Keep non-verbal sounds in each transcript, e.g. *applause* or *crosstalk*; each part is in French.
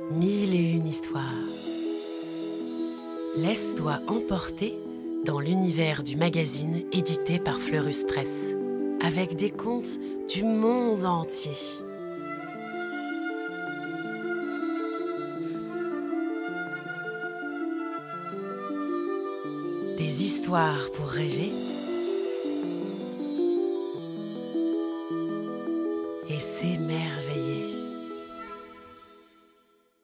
Mille et une histoires. Laisse-toi emporter dans l'univers du magazine édité par Fleurus Press, avec des contes du monde entier. Des histoires pour rêver et s'émerveiller.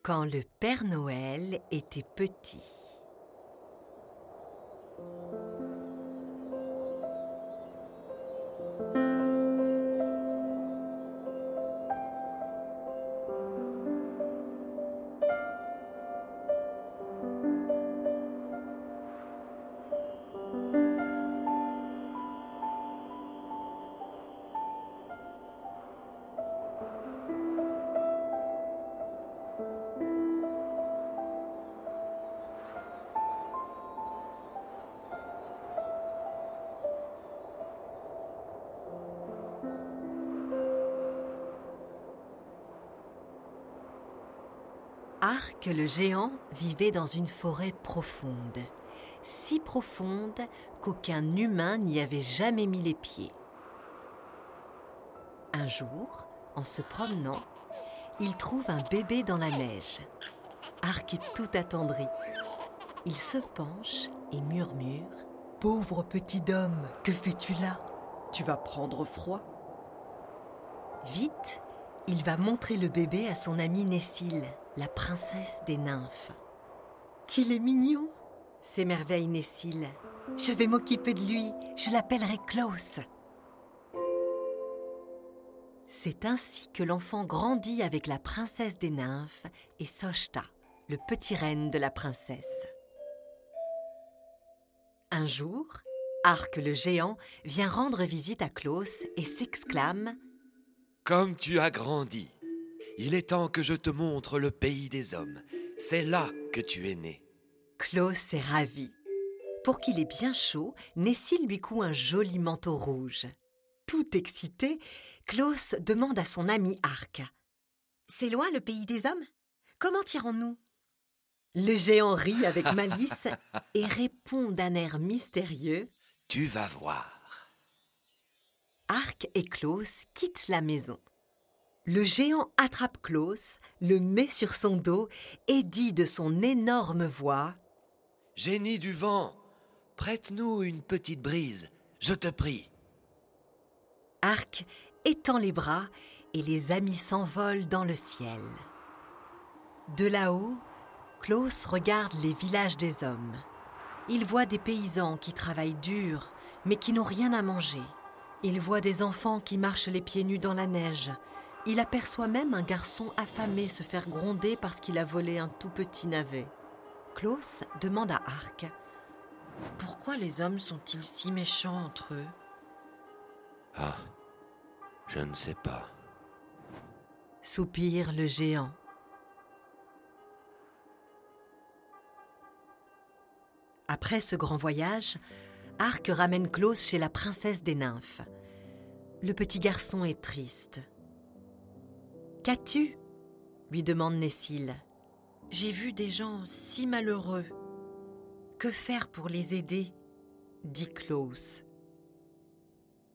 Quand le Père Noël était petit. Arc le géant vivait dans une forêt profonde, si profonde qu'aucun humain n'y avait jamais mis les pieds. Un jour, en se promenant, il trouve un bébé dans la neige. Arc est tout attendri. Il se penche et murmure Pauvre petit homme, que fais-tu là? Tu vas prendre froid. Vite, il va montrer le bébé à son amie Nessil, la princesse des nymphes. Qu'il est mignon s'émerveille Nessil. Je vais m'occuper de lui, je l'appellerai Klaus. C'est ainsi que l'enfant grandit avec la princesse des nymphes et Sochta, le petit reine de la princesse. Un jour, Arc le géant vient rendre visite à Klaus et s'exclame Comme tu as grandi il est temps que je te montre le pays des hommes. C'est là que tu es né. Klaus est ravi. Pour qu'il ait bien chaud, Nessie lui coud un joli manteau rouge. Tout excité, Klaus demande à son ami Arc. C'est loin le pays des hommes? Comment irons-nous Le géant rit avec malice et *laughs* répond d'un air mystérieux. Tu vas voir. Arc et Klaus quittent la maison. Le géant attrape Klaus, le met sur son dos et dit de son énorme voix Génie du vent, prête-nous une petite brise, je te prie. Arc étend les bras et les amis s'envolent dans le ciel. De là-haut, Klaus regarde les villages des hommes. Il voit des paysans qui travaillent dur, mais qui n'ont rien à manger. Il voit des enfants qui marchent les pieds nus dans la neige il aperçoit même un garçon affamé se faire gronder parce qu'il a volé un tout petit navet. Klaus demande à Arc Pourquoi les hommes sont-ils si méchants entre eux? Ah, je ne sais pas. Soupire le géant. Après ce grand voyage, Arc ramène Klaus chez la princesse des nymphes. Le petit garçon est triste. Qu'as-tu? lui demande Nessil. J'ai vu des gens si malheureux. Que faire pour les aider? dit Klaus.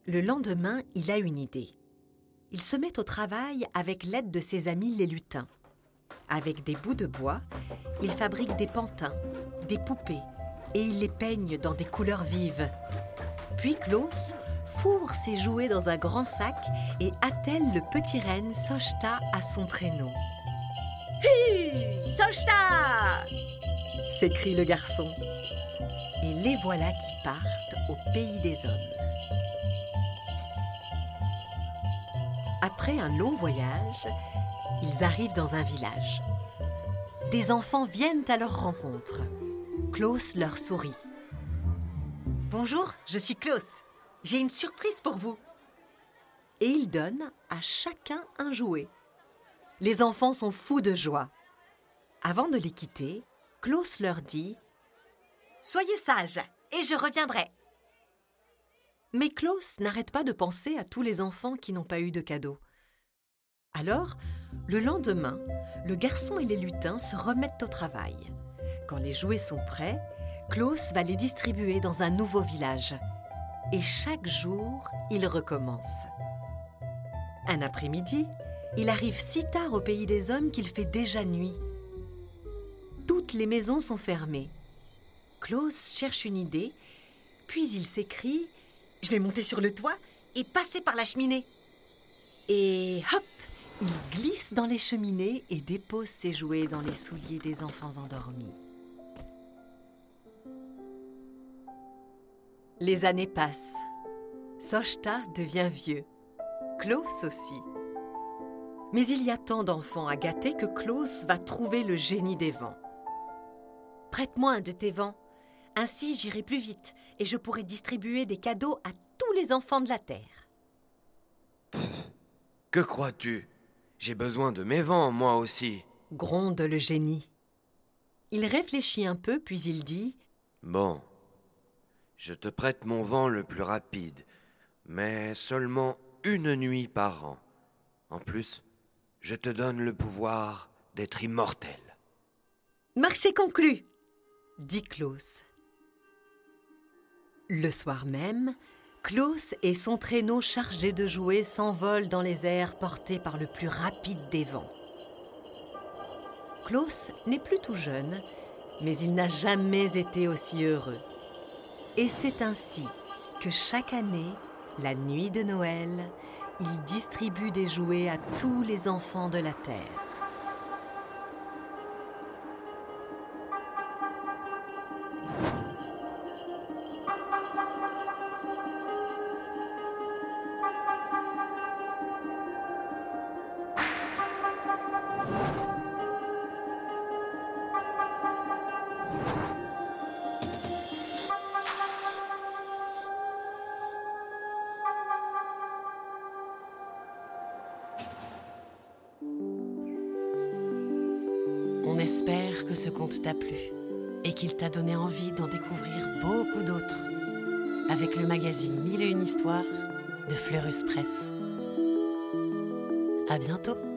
Le lendemain, il a une idée. Il se met au travail avec l'aide de ses amis les lutins. Avec des bouts de bois, il fabrique des pantins, des poupées, et il les peigne dans des couleurs vives. Puis Klaus fourre ses jouets dans un grand sac et attelle le petit renne Sochta à son traîneau. Hi Sochta s'écrie le garçon. Et les voilà qui partent au pays des hommes. Après un long voyage, ils arrivent dans un village. Des enfants viennent à leur rencontre. Klaus leur sourit. Bonjour, je suis Klaus. J'ai une surprise pour vous. Et il donne à chacun un jouet. Les enfants sont fous de joie. Avant de les quitter, Klaus leur dit Soyez sages et je reviendrai. Mais Klaus n'arrête pas de penser à tous les enfants qui n'ont pas eu de cadeau. Alors, le lendemain, le garçon et les lutins se remettent au travail. Quand les jouets sont prêts, Klaus va les distribuer dans un nouveau village. Et chaque jour, il recommence. Un après-midi, il arrive si tard au pays des hommes qu'il fait déjà nuit. Toutes les maisons sont fermées. Klaus cherche une idée, puis il s'écrie Je vais monter sur le toit et passer par la cheminée. Et hop Il glisse dans les cheminées et dépose ses jouets dans les souliers des enfants endormis. Les années passent. Sochta devient vieux. Klaus aussi. Mais il y a tant d'enfants à gâter que Klaus va trouver le génie des vents. Prête-moi un de tes vents. Ainsi j'irai plus vite et je pourrai distribuer des cadeaux à tous les enfants de la Terre. *laughs* Que crois-tu? J'ai besoin de mes vents, moi aussi. Gronde le génie. Il réfléchit un peu, puis il dit Bon, je te prête mon vent le plus rapide, mais seulement une nuit par an. En plus, je te donne le pouvoir d'être immortel. Marché conclu dit Klaus. Le soir même, Klaus et son traîneau chargé de jouets s'envolent dans les airs portés par le plus rapide des vents. Klaus n'est plus tout jeune, mais il n'a jamais été aussi heureux. Et c'est ainsi que chaque année, la nuit de Noël, il distribue des jouets à tous les enfants de la Terre. On espère que ce conte t'a plu et qu'il t'a donné envie d'en découvrir beaucoup d'autres avec le magazine Mille et une histoires de Fleurus Press. À bientôt!